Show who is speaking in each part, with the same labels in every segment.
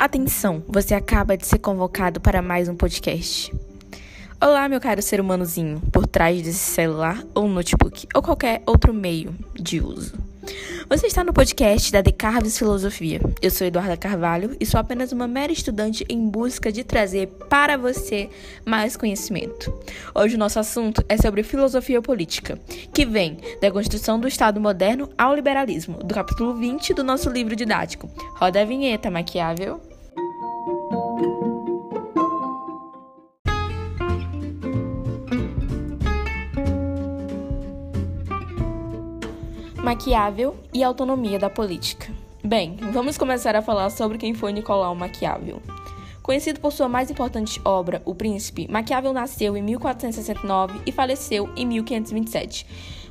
Speaker 1: Atenção, você acaba de ser convocado para mais um podcast. Olá, meu caro ser humanozinho, por trás desse celular ou notebook ou qualquer outro meio de uso. Você está no podcast da Decarves Filosofia. Eu sou Eduarda Carvalho e sou apenas uma mera estudante em busca de trazer para você mais conhecimento. Hoje o nosso assunto é sobre filosofia política, que vem da construção do Estado moderno ao liberalismo, do capítulo 20 do nosso livro didático. Roda a vinheta, maquiável. Maquiável e autonomia da política. Bem, vamos começar a falar sobre quem foi Nicolau Maquiável. Conhecido por sua mais importante obra, O Príncipe, Maquiável nasceu em 1469 e faleceu em 1527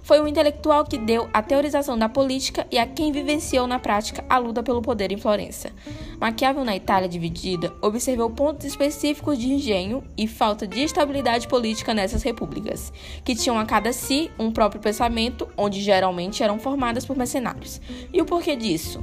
Speaker 1: foi um intelectual que deu a teorização da política e a quem vivenciou na prática a luta pelo poder em Florença. Maquiavel, na Itália dividida, observou pontos específicos de engenho e falta de estabilidade política nessas repúblicas, que tinham a cada si um próprio pensamento, onde geralmente eram formadas por mercenários. E o porquê disso?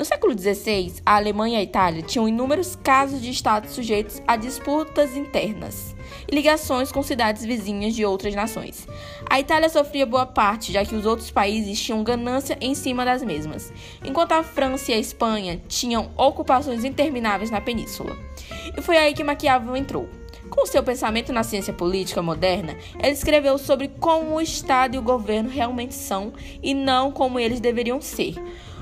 Speaker 1: No século XVI, a Alemanha e a Itália tinham inúmeros casos de estados sujeitos a disputas internas e ligações com cidades vizinhas de outras nações. A Itália sofria boa parte, já que os outros países tinham ganância em cima das mesmas, enquanto a França e a Espanha tinham ocupações intermináveis na península. E foi aí que Maquiavel entrou. Com seu pensamento na ciência política moderna, ele escreveu sobre como o Estado e o governo realmente são e não como eles deveriam ser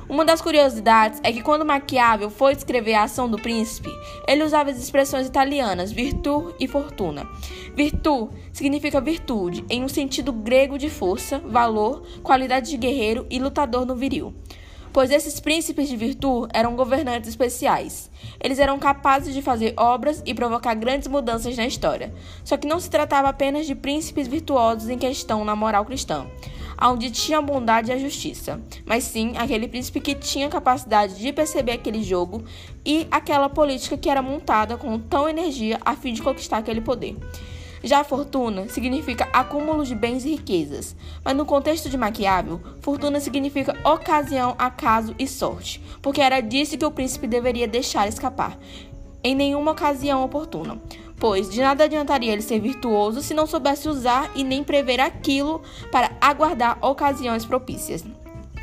Speaker 1: uma das curiosidades é que quando Maquiavel foi descrever a ação do príncipe, ele usava as expressões italianas virtu e fortuna. Virtu significa virtude, em um sentido grego de força, valor, qualidade de guerreiro e lutador no viril pois esses príncipes de virtude eram governantes especiais. Eles eram capazes de fazer obras e provocar grandes mudanças na história. Só que não se tratava apenas de príncipes virtuosos em questão na moral cristã onde tinha a bondade e a justiça, mas sim aquele príncipe que tinha capacidade de perceber aquele jogo e aquela política que era montada com tão energia a fim de conquistar aquele poder. Já a fortuna significa acúmulo de bens e riquezas, mas no contexto de Maquiavel, fortuna significa ocasião, acaso e sorte, porque era disso que o príncipe deveria deixar escapar, em nenhuma ocasião oportuna pois de nada adiantaria ele ser virtuoso se não soubesse usar e nem prever aquilo para aguardar ocasiões propícias.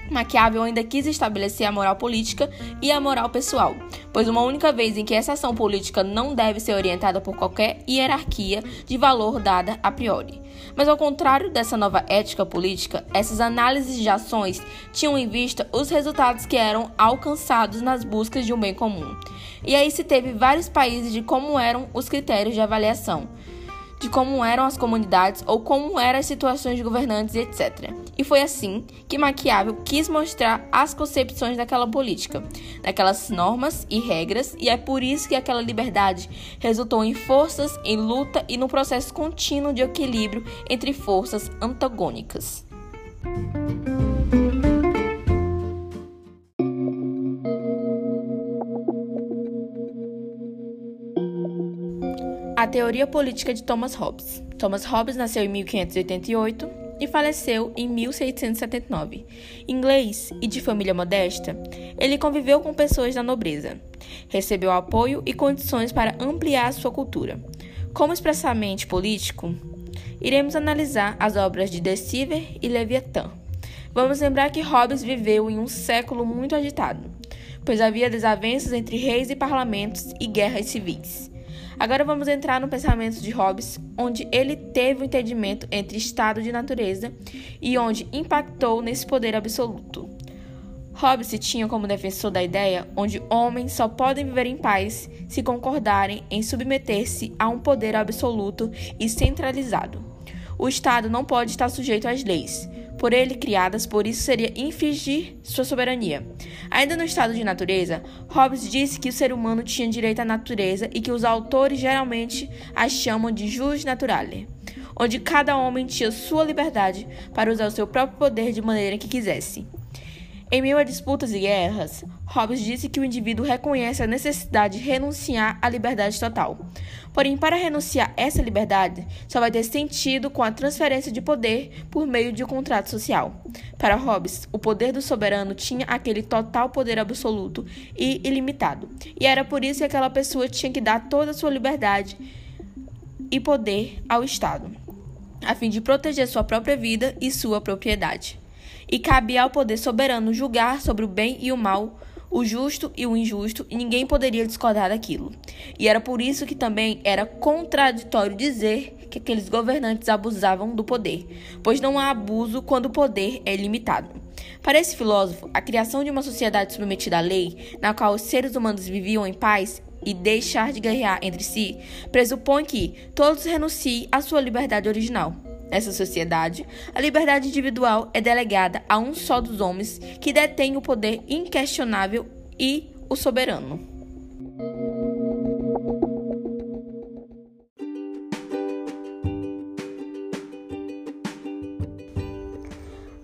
Speaker 1: Maquiavel ainda quis estabelecer a moral política e a moral pessoal, pois uma única vez em que essa ação política não deve ser orientada por qualquer hierarquia de valor dada a priori. Mas ao contrário dessa nova ética política, essas análises de ações tinham em vista os resultados que eram alcançados nas buscas de um bem comum. E aí se teve vários países de como eram os critérios de avaliação, de como eram as comunidades ou como eram as situações de governantes, etc. E foi assim que Maquiavel quis mostrar as concepções daquela política, daquelas normas e regras, e é por isso que aquela liberdade resultou em forças, em luta e no processo contínuo de equilíbrio entre forças antagônicas. A teoria política de Thomas Hobbes. Thomas Hobbes nasceu em 1588 e faleceu em 1679. Inglês e de família modesta, ele conviveu com pessoas da nobreza. Recebeu apoio e condições para ampliar sua cultura. Como expressamente político, iremos analisar as obras de Deceiver e Leviathan. Vamos lembrar que Hobbes viveu em um século muito agitado, pois havia desavenças entre reis e parlamentos e guerras civis. Agora vamos entrar no pensamento de Hobbes, onde ele teve o um entendimento entre estado de natureza e onde impactou nesse poder absoluto. Hobbes se tinha como defensor da ideia onde homens só podem viver em paz se concordarem em submeter-se a um poder absoluto e centralizado. O Estado não pode estar sujeito às leis, por ele criadas, por isso seria infringir sua soberania. Ainda no estado de natureza, Hobbes disse que o ser humano tinha direito à natureza e que os autores geralmente a chamam de jus naturale, onde cada homem tinha sua liberdade para usar o seu próprio poder de maneira que quisesse. Em meio a disputas e guerras, Hobbes disse que o indivíduo reconhece a necessidade de renunciar à liberdade total, Porém, para renunciar essa liberdade, só vai ter sentido com a transferência de poder por meio de um contrato social. Para Hobbes, o poder do soberano tinha aquele total poder absoluto e ilimitado, e era por isso que aquela pessoa tinha que dar toda a sua liberdade e poder ao Estado, a fim de proteger sua própria vida e sua propriedade. E cabia ao poder soberano julgar sobre o bem e o mal o justo e o injusto, e ninguém poderia discordar daquilo. E era por isso que também era contraditório dizer que aqueles governantes abusavam do poder, pois não há abuso quando o poder é limitado. Para esse filósofo, a criação de uma sociedade submetida à lei, na qual os seres humanos viviam em paz e deixar de guerrear entre si, pressupõe que todos renunciem à sua liberdade original. Nessa sociedade, a liberdade individual é delegada a um só dos homens que detém o poder inquestionável e o soberano.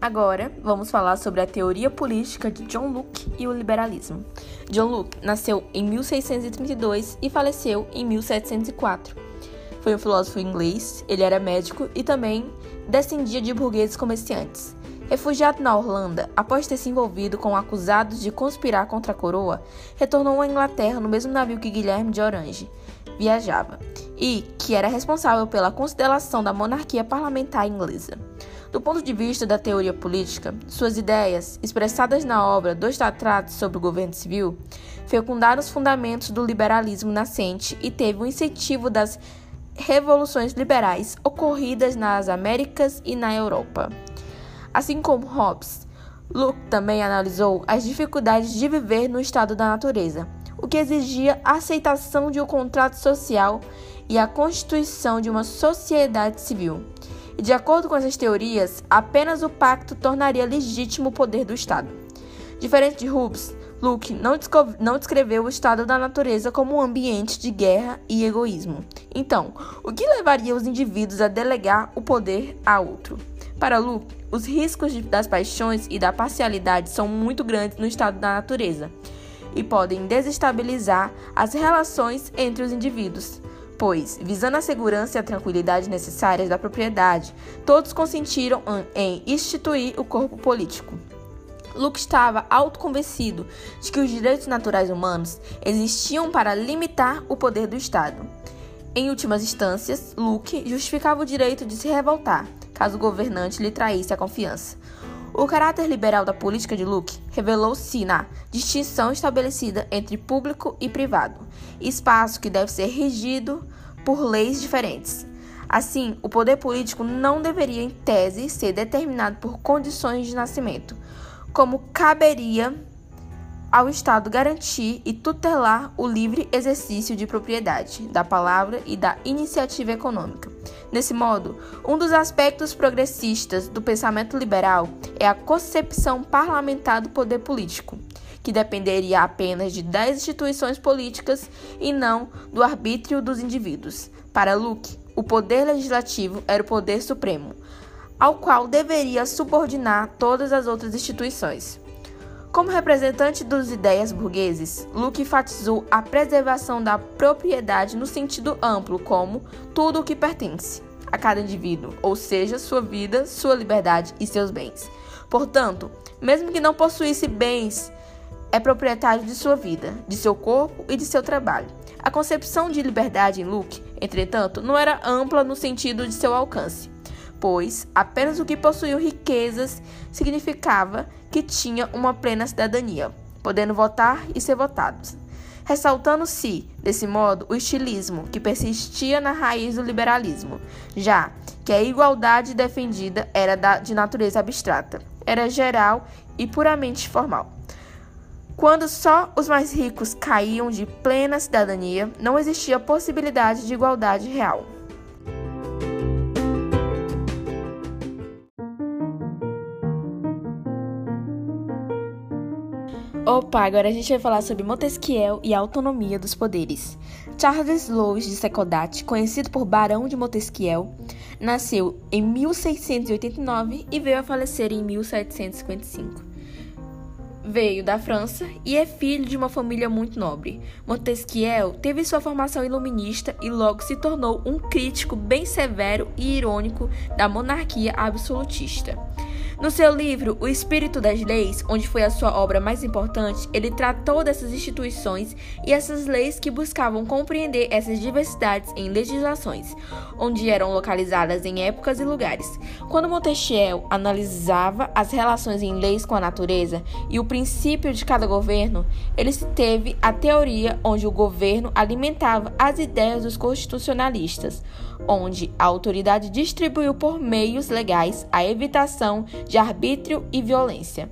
Speaker 1: Agora, vamos falar sobre a teoria política de John Locke e o liberalismo. John Locke nasceu em 1632 e faleceu em 1704 foi um filósofo inglês, ele era médico e também descendia de burgueses comerciantes. Refugiado na Holanda, após ter se envolvido com acusados de conspirar contra a coroa, retornou à Inglaterra no mesmo navio que Guilherme de Orange viajava, e que era responsável pela consideração da monarquia parlamentar inglesa. Do ponto de vista da teoria política, suas ideias, expressadas na obra Dois Tratados sobre o Governo Civil, fecundaram os fundamentos do liberalismo nascente e teve o incentivo das revoluções liberais ocorridas nas Américas e na Europa. Assim como Hobbes, Locke também analisou as dificuldades de viver no estado da natureza, o que exigia a aceitação de um contrato social e a constituição de uma sociedade civil. E de acordo com essas teorias, apenas o pacto tornaria legítimo o poder do Estado. Diferente de Hobbes, Luke não, não descreveu o estado da natureza como um ambiente de guerra e egoísmo. Então, o que levaria os indivíduos a delegar o poder a outro? Para Luke, os riscos das paixões e da parcialidade são muito grandes no estado da natureza e podem desestabilizar as relações entre os indivíduos. Pois, visando a segurança e a tranquilidade necessárias da propriedade, todos consentiram em instituir o corpo político. Luke estava autoconvencido de que os direitos naturais humanos existiam para limitar o poder do Estado. Em últimas instâncias, Luke justificava o direito de se revoltar caso o governante lhe traísse a confiança. O caráter liberal da política de Luke revelou-se na distinção estabelecida entre público e privado, espaço que deve ser regido por leis diferentes. Assim, o poder político não deveria, em tese, ser determinado por condições de nascimento, como caberia ao Estado garantir e tutelar o livre exercício de propriedade, da palavra e da iniciativa econômica. Nesse modo, um dos aspectos progressistas do pensamento liberal é a concepção parlamentar do poder político, que dependeria apenas de 10 instituições políticas e não do arbítrio dos indivíduos. Para Luke, o poder legislativo era o poder supremo, ao qual deveria subordinar todas as outras instituições. Como representante dos ideias burgueses, Luke enfatizou a preservação da propriedade no sentido amplo, como tudo o que pertence a cada indivíduo, ou seja, sua vida, sua liberdade e seus bens. Portanto, mesmo que não possuísse bens, é proprietário de sua vida, de seu corpo e de seu trabalho. A concepção de liberdade em Luke, entretanto, não era ampla no sentido de seu alcance pois apenas o que possuía riquezas significava que tinha uma plena cidadania, podendo votar e ser votados. Ressaltando-se, desse modo, o estilismo, que persistia na raiz do liberalismo, já que a igualdade defendida era de natureza abstrata, era geral e puramente formal. Quando só os mais ricos caíam de plena cidadania, não existia possibilidade de igualdade real. Opa, agora a gente vai falar sobre Montesquieu e a autonomia dos poderes. Charles Louis de Secodat, conhecido por Barão de Montesquieu, nasceu em 1689 e veio a falecer em 1755. veio da França e é filho de uma família muito nobre. Montesquieu teve sua formação iluminista e logo se tornou um crítico bem severo e irônico da monarquia absolutista. No seu livro O Espírito das Leis, onde foi a sua obra mais importante, ele tratou dessas instituições e essas leis que buscavam compreender essas diversidades em legislações, onde eram localizadas em épocas e lugares. Quando Montesquieu analisava as relações em leis com a natureza e o princípio de cada governo, ele teve a teoria onde o governo alimentava as ideias dos constitucionalistas, onde a autoridade distribuiu por meios legais a evitação de arbítrio e violência.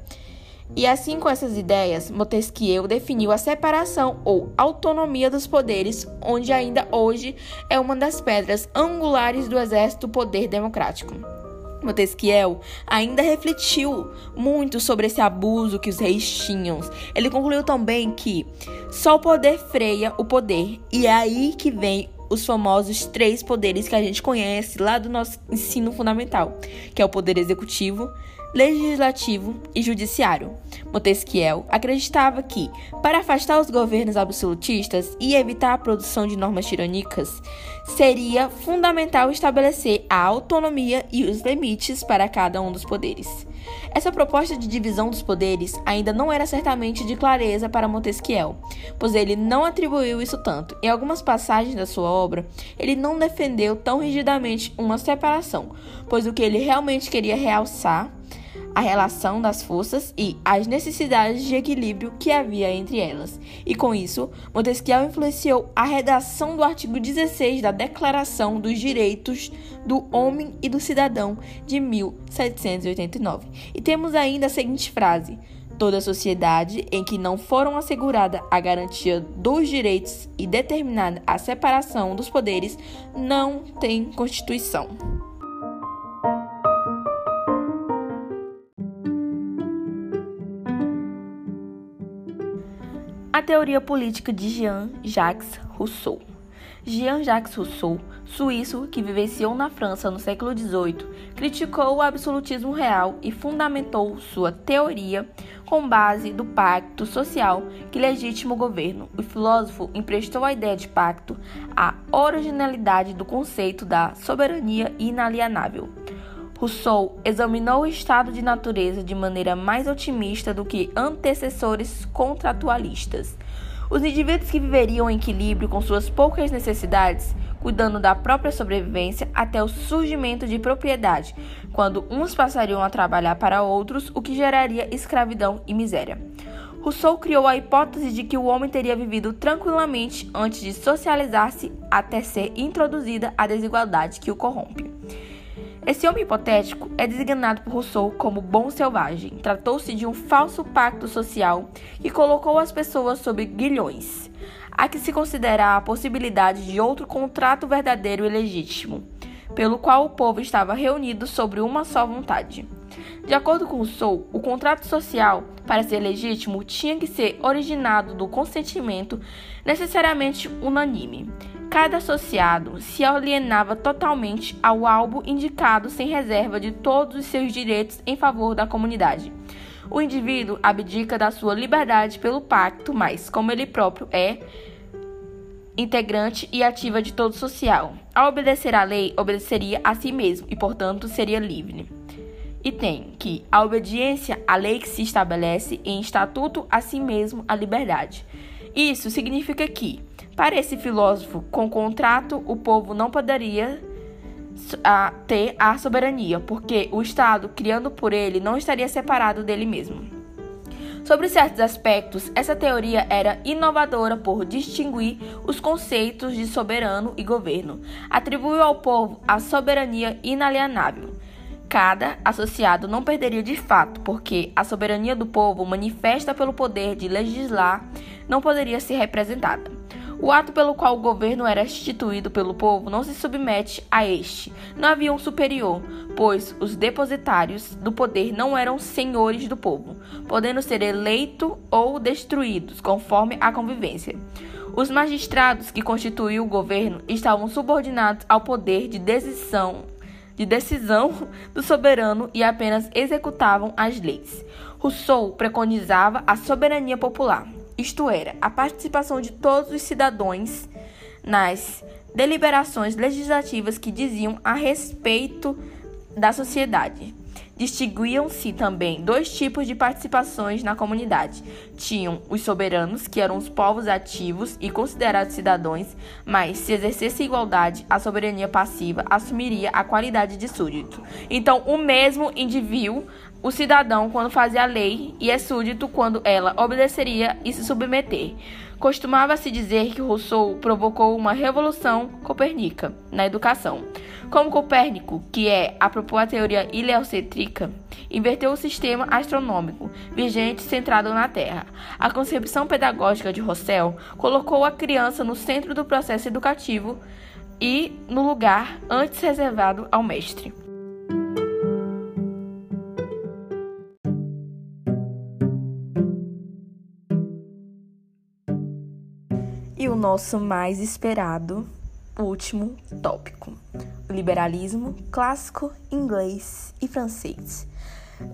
Speaker 1: E assim, com essas ideias, Montesquieu definiu a separação ou autonomia dos poderes, onde ainda hoje é uma das pedras angulares do exército do poder democrático. Montesquieu ainda refletiu muito sobre esse abuso que os reis tinham. Ele concluiu também que só o poder freia o poder, e é aí que vem os famosos três poderes que a gente conhece lá do nosso ensino fundamental, que é o poder executivo, legislativo e judiciário. Montesquieu acreditava que, para afastar os governos absolutistas e evitar a produção de normas tirânicas, seria fundamental estabelecer a autonomia e os limites para cada um dos poderes. Essa proposta de divisão dos poderes ainda não era certamente de clareza para Montesquieu, pois ele não atribuiu isso tanto. Em algumas passagens da sua obra, ele não defendeu tão rigidamente uma separação, pois o que ele realmente queria realçar a relação das forças e as necessidades de equilíbrio que havia entre elas. E com isso, Montesquieu influenciou a redação do artigo 16 da Declaração dos Direitos do Homem e do Cidadão de 1789. E temos ainda a seguinte frase: Toda sociedade em que não foram assegurada a garantia dos direitos e determinada a separação dos poderes não tem Constituição. A teoria política de Jean-Jacques Rousseau. Jean-Jacques Rousseau, suíço que vivenciou na França no século XVIII, criticou o absolutismo real e fundamentou sua teoria com base do pacto social que legitima o governo. O filósofo emprestou à ideia de pacto a originalidade do conceito da soberania inalienável. Rousseau examinou o estado de natureza de maneira mais otimista do que antecessores contratualistas. Os indivíduos que viveriam em equilíbrio com suas poucas necessidades, cuidando da própria sobrevivência até o surgimento de propriedade, quando uns passariam a trabalhar para outros, o que geraria escravidão e miséria. Rousseau criou a hipótese de que o homem teria vivido tranquilamente antes de socializar-se até ser introduzida a desigualdade que o corrompe. Esse homem hipotético é designado por Rousseau como bom selvagem. Tratou-se de um falso pacto social que colocou as pessoas sob guilhões. Há que se considerar a possibilidade de outro contrato verdadeiro e legítimo, pelo qual o povo estava reunido sobre uma só vontade. De acordo com Rousseau, o contrato social, para ser legítimo, tinha que ser originado do consentimento necessariamente unânime. Cada associado se alienava totalmente ao albo indicado sem reserva de todos os seus direitos em favor da comunidade. O indivíduo abdica da sua liberdade pelo pacto, mas, como ele próprio é integrante e ativa de todo social, ao obedecer à lei, obedeceria a si mesmo e, portanto, seria livre. E tem que a obediência à lei que se estabelece em estatuto a si mesmo a liberdade. Isso significa que para esse filósofo, com contrato, o povo não poderia a, ter a soberania, porque o Estado, criando por ele, não estaria separado dele mesmo. Sobre certos aspectos, essa teoria era inovadora por distinguir os conceitos de soberano e governo. Atribuiu ao povo a soberania inalienável. Cada associado não perderia de fato, porque a soberania do povo, manifesta pelo poder de legislar, não poderia ser representada. O ato pelo qual o governo era instituído pelo povo não se submete a este. Não havia um superior, pois os depositários do poder não eram senhores do povo, podendo ser eleitos ou destruídos, conforme a convivência. Os magistrados que constituíam o governo estavam subordinados ao poder de decisão de decisão do soberano e apenas executavam as leis. Rousseau preconizava a soberania popular, isto era, a participação de todos os cidadãos nas deliberações legislativas que diziam a respeito da sociedade. Distinguiam-se também dois tipos de participações na comunidade. Tinham os soberanos, que eram os povos ativos e considerados cidadãos, mas se exercesse igualdade, a soberania passiva assumiria a qualidade de súdito. Então, o mesmo indivíduo, o cidadão, quando fazia a lei, e é súdito quando ela obedeceria e se submeter. Costumava-se dizer que Rousseau provocou uma revolução copérnica na educação. Como Copérnico, que é apropou a teoria heliocêntrica, inverteu o sistema astronômico vigente centrado na Terra. A concepção pedagógica de Rousseau colocou a criança no centro do processo educativo e no lugar antes reservado ao mestre. E o nosso mais esperado último tópico: o liberalismo clássico, inglês e francês.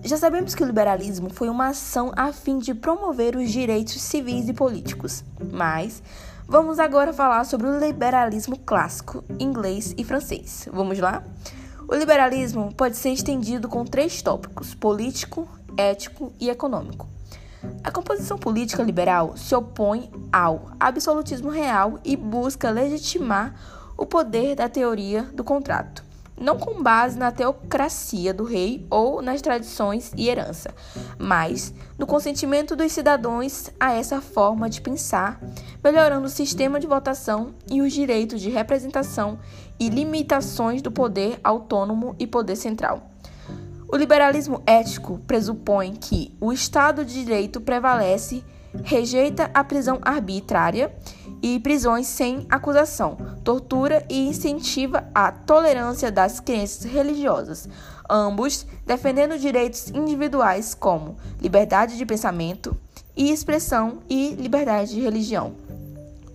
Speaker 1: Já sabemos que o liberalismo foi uma ação a fim de promover os direitos civis e políticos, mas vamos agora falar sobre o liberalismo clássico, inglês e francês. Vamos lá? O liberalismo pode ser estendido com três tópicos: político, ético e econômico. A composição política liberal se opõe ao absolutismo real e busca legitimar o poder da teoria do contrato, não com base na teocracia do rei ou nas tradições e herança, mas no consentimento dos cidadãos a essa forma de pensar, melhorando o sistema de votação e os direitos de representação e limitações do poder autônomo e poder central. O liberalismo ético pressupõe que o Estado de Direito prevalece, rejeita a prisão arbitrária e prisões sem acusação, tortura e incentiva a tolerância das crenças religiosas, ambos defendendo direitos individuais como liberdade de pensamento e expressão e liberdade de religião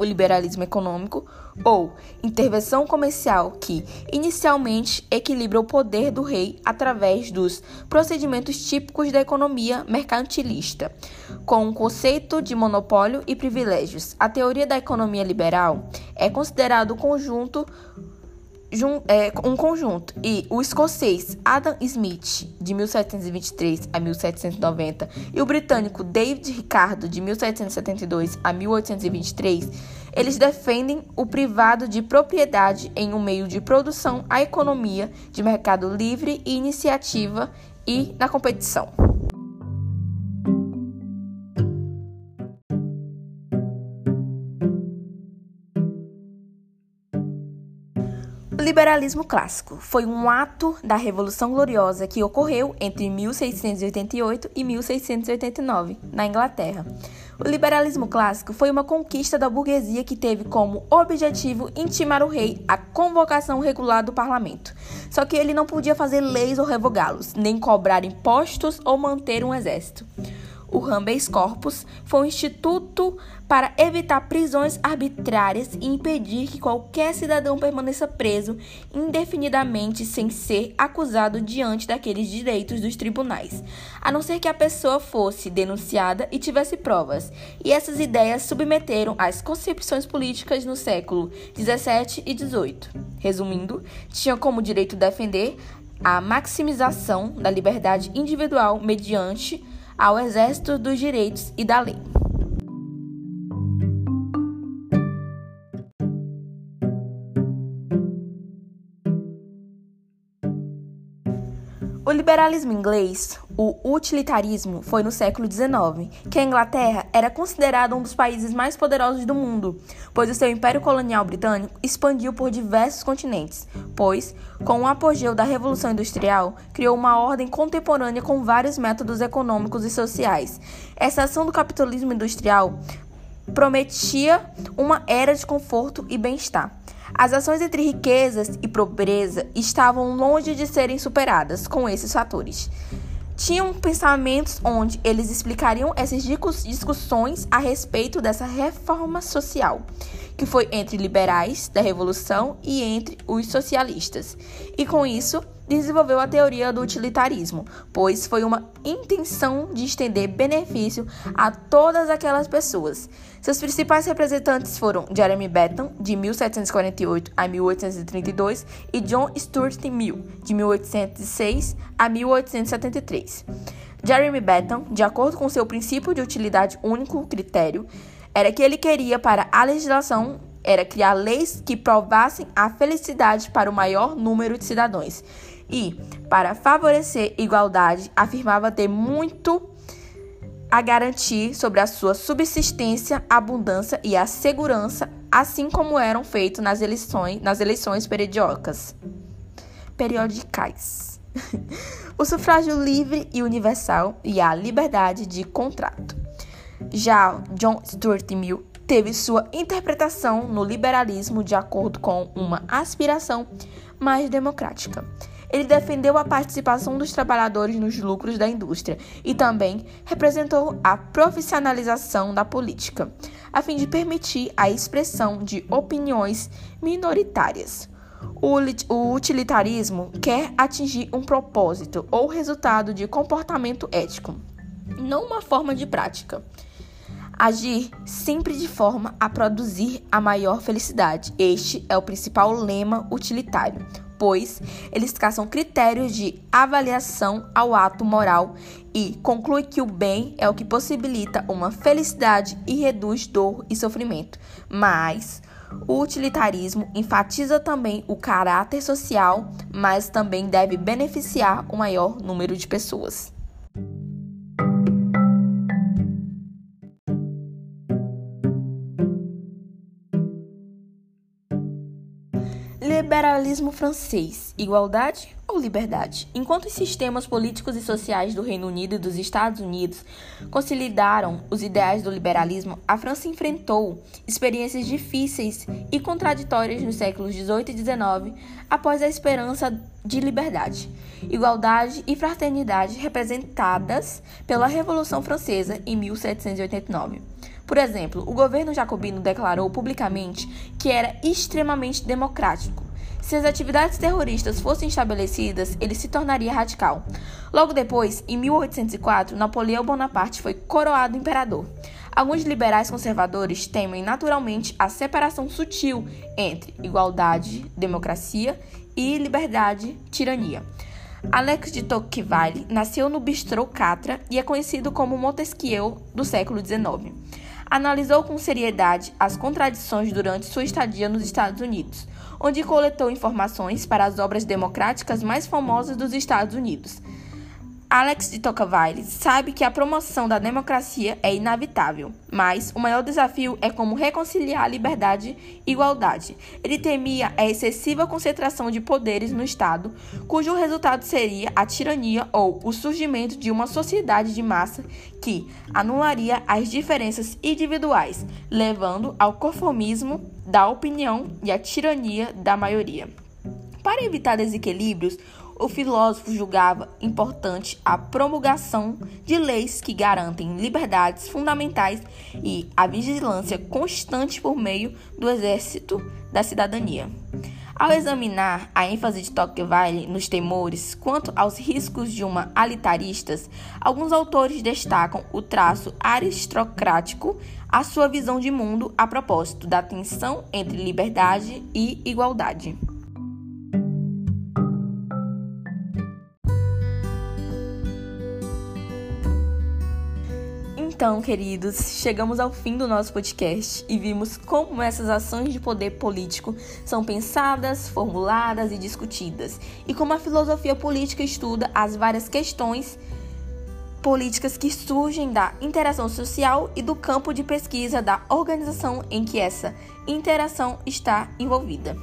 Speaker 1: o liberalismo econômico ou intervenção comercial que inicialmente equilibra o poder do rei através dos procedimentos típicos da economia mercantilista, com o conceito de monopólio e privilégios. A teoria da economia liberal é considerado o conjunto um conjunto. E o escocês Adam Smith, de 1723 a 1790, e o britânico David Ricardo, de 1772 a 1823, eles defendem o privado de propriedade em um meio de produção, a economia de mercado livre e iniciativa e na competição. Liberalismo clássico foi um ato da Revolução Gloriosa que ocorreu entre 1688 e 1689, na Inglaterra. O liberalismo clássico foi uma conquista da burguesia que teve como objetivo intimar o rei à convocação regular do parlamento. Só que ele não podia fazer leis ou revogá-los, nem cobrar impostos ou manter um exército. O habeas corpus foi um instituto para evitar prisões arbitrárias e impedir que qualquer cidadão permaneça preso indefinidamente sem ser acusado diante daqueles direitos dos tribunais, a não ser que a pessoa fosse denunciada e tivesse provas. E essas ideias submeteram as concepções políticas no século 17 e 18. Resumindo, tinha como direito defender a maximização da liberdade individual mediante ao exército dos direitos e da lei. O liberalismo inglês, o utilitarismo, foi no século XIX, que a Inglaterra era considerada um dos países mais poderosos do mundo, pois o seu império colonial britânico expandiu por diversos continentes, pois, com o apogeu da Revolução Industrial, criou uma ordem contemporânea com vários métodos econômicos e sociais. Essa ação do capitalismo industrial prometia uma era de conforto e bem-estar. As ações entre riquezas e pobreza estavam longe de serem superadas com esses fatores. Tinham pensamentos onde eles explicariam essas discussões a respeito dessa reforma social, que foi entre liberais da Revolução e entre os socialistas. E com isso, desenvolveu a teoria do utilitarismo, pois foi uma intenção de estender benefício a todas aquelas pessoas. Seus principais representantes foram Jeremy Bentham, de 1748 a 1832, e John Stuart Mill, de 1806 a 1873. Jeremy Bentham, de acordo com seu princípio de utilidade único critério, era que ele queria para a legislação era criar leis que provassem a felicidade para o maior número de cidadãos. E, para favorecer igualdade, afirmava ter muito a garantir sobre a sua subsistência, abundância e a segurança, assim como eram feitos nas eleições, nas eleições periódicas. Periodicais. o sufrágio livre e universal e a liberdade de contrato. Já John Stuart Mill teve sua interpretação no liberalismo de acordo com uma aspiração mais democrática. Ele defendeu a participação dos trabalhadores nos lucros da indústria e também representou a profissionalização da política, a fim de permitir a expressão de opiniões minoritárias. O utilitarismo quer atingir um propósito ou resultado de comportamento ético, não uma forma de prática. Agir sempre de forma a produzir a maior felicidade. Este é o principal lema utilitário, pois eles traçam critérios de avaliação ao ato moral e conclui que o bem é o que possibilita uma felicidade e reduz dor e sofrimento. Mas o utilitarismo enfatiza também o caráter social, mas também deve beneficiar o maior número de pessoas. Liberalismo francês: igualdade ou liberdade? Enquanto os sistemas políticos e sociais do Reino Unido e dos Estados Unidos consolidaram os ideais do liberalismo, a França enfrentou experiências difíceis e contraditórias nos séculos 18 e 19 após a esperança de liberdade, igualdade e fraternidade representadas pela Revolução Francesa em 1789. Por exemplo, o governo jacobino declarou publicamente que era extremamente democrático se as atividades terroristas fossem estabelecidas, ele se tornaria radical. Logo depois, em 1804, Napoleão Bonaparte foi coroado imperador. Alguns liberais conservadores temem naturalmente a separação sutil entre igualdade, democracia e liberdade, tirania. Alex de Tocqueville nasceu no Bistrot Catra e é conhecido como Montesquieu do século XIX. Analisou com seriedade as contradições durante sua estadia nos Estados Unidos onde coletou informações para as obras democráticas mais famosas dos Estados Unidos. Alex de Tocqueville sabe que a promoção da democracia é inevitável, mas o maior desafio é como reconciliar liberdade e igualdade. Ele temia a excessiva concentração de poderes no Estado, cujo resultado seria a tirania ou o surgimento de uma sociedade de massa que anularia as diferenças individuais, levando ao conformismo da opinião e à tirania da maioria. Para evitar desequilíbrios, o filósofo julgava importante a promulgação de leis que garantem liberdades fundamentais e a vigilância constante por meio do exército da cidadania. Ao examinar a ênfase de Tocqueville nos temores quanto aos riscos de uma alitaristas, alguns autores destacam o traço aristocrático, a sua visão de mundo a propósito da tensão entre liberdade e igualdade. Então, queridos, chegamos ao fim do nosso podcast e vimos como essas ações de poder político são pensadas, formuladas e discutidas, e como a filosofia política estuda as várias questões políticas que surgem da interação social e do campo de pesquisa da organização em que essa interação está envolvida.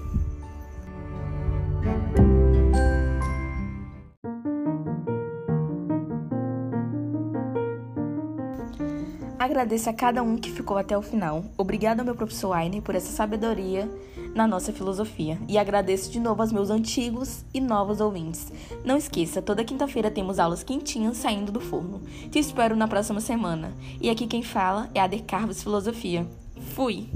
Speaker 1: Agradeço a cada um que ficou até o final. Obrigada ao meu professor Ainer por essa sabedoria na nossa filosofia. E agradeço de novo aos meus antigos e novos ouvintes. Não esqueça, toda quinta-feira temos aulas quentinhas saindo do forno. Te espero na próxima semana. E aqui quem fala é a De Carlos Filosofia. Fui!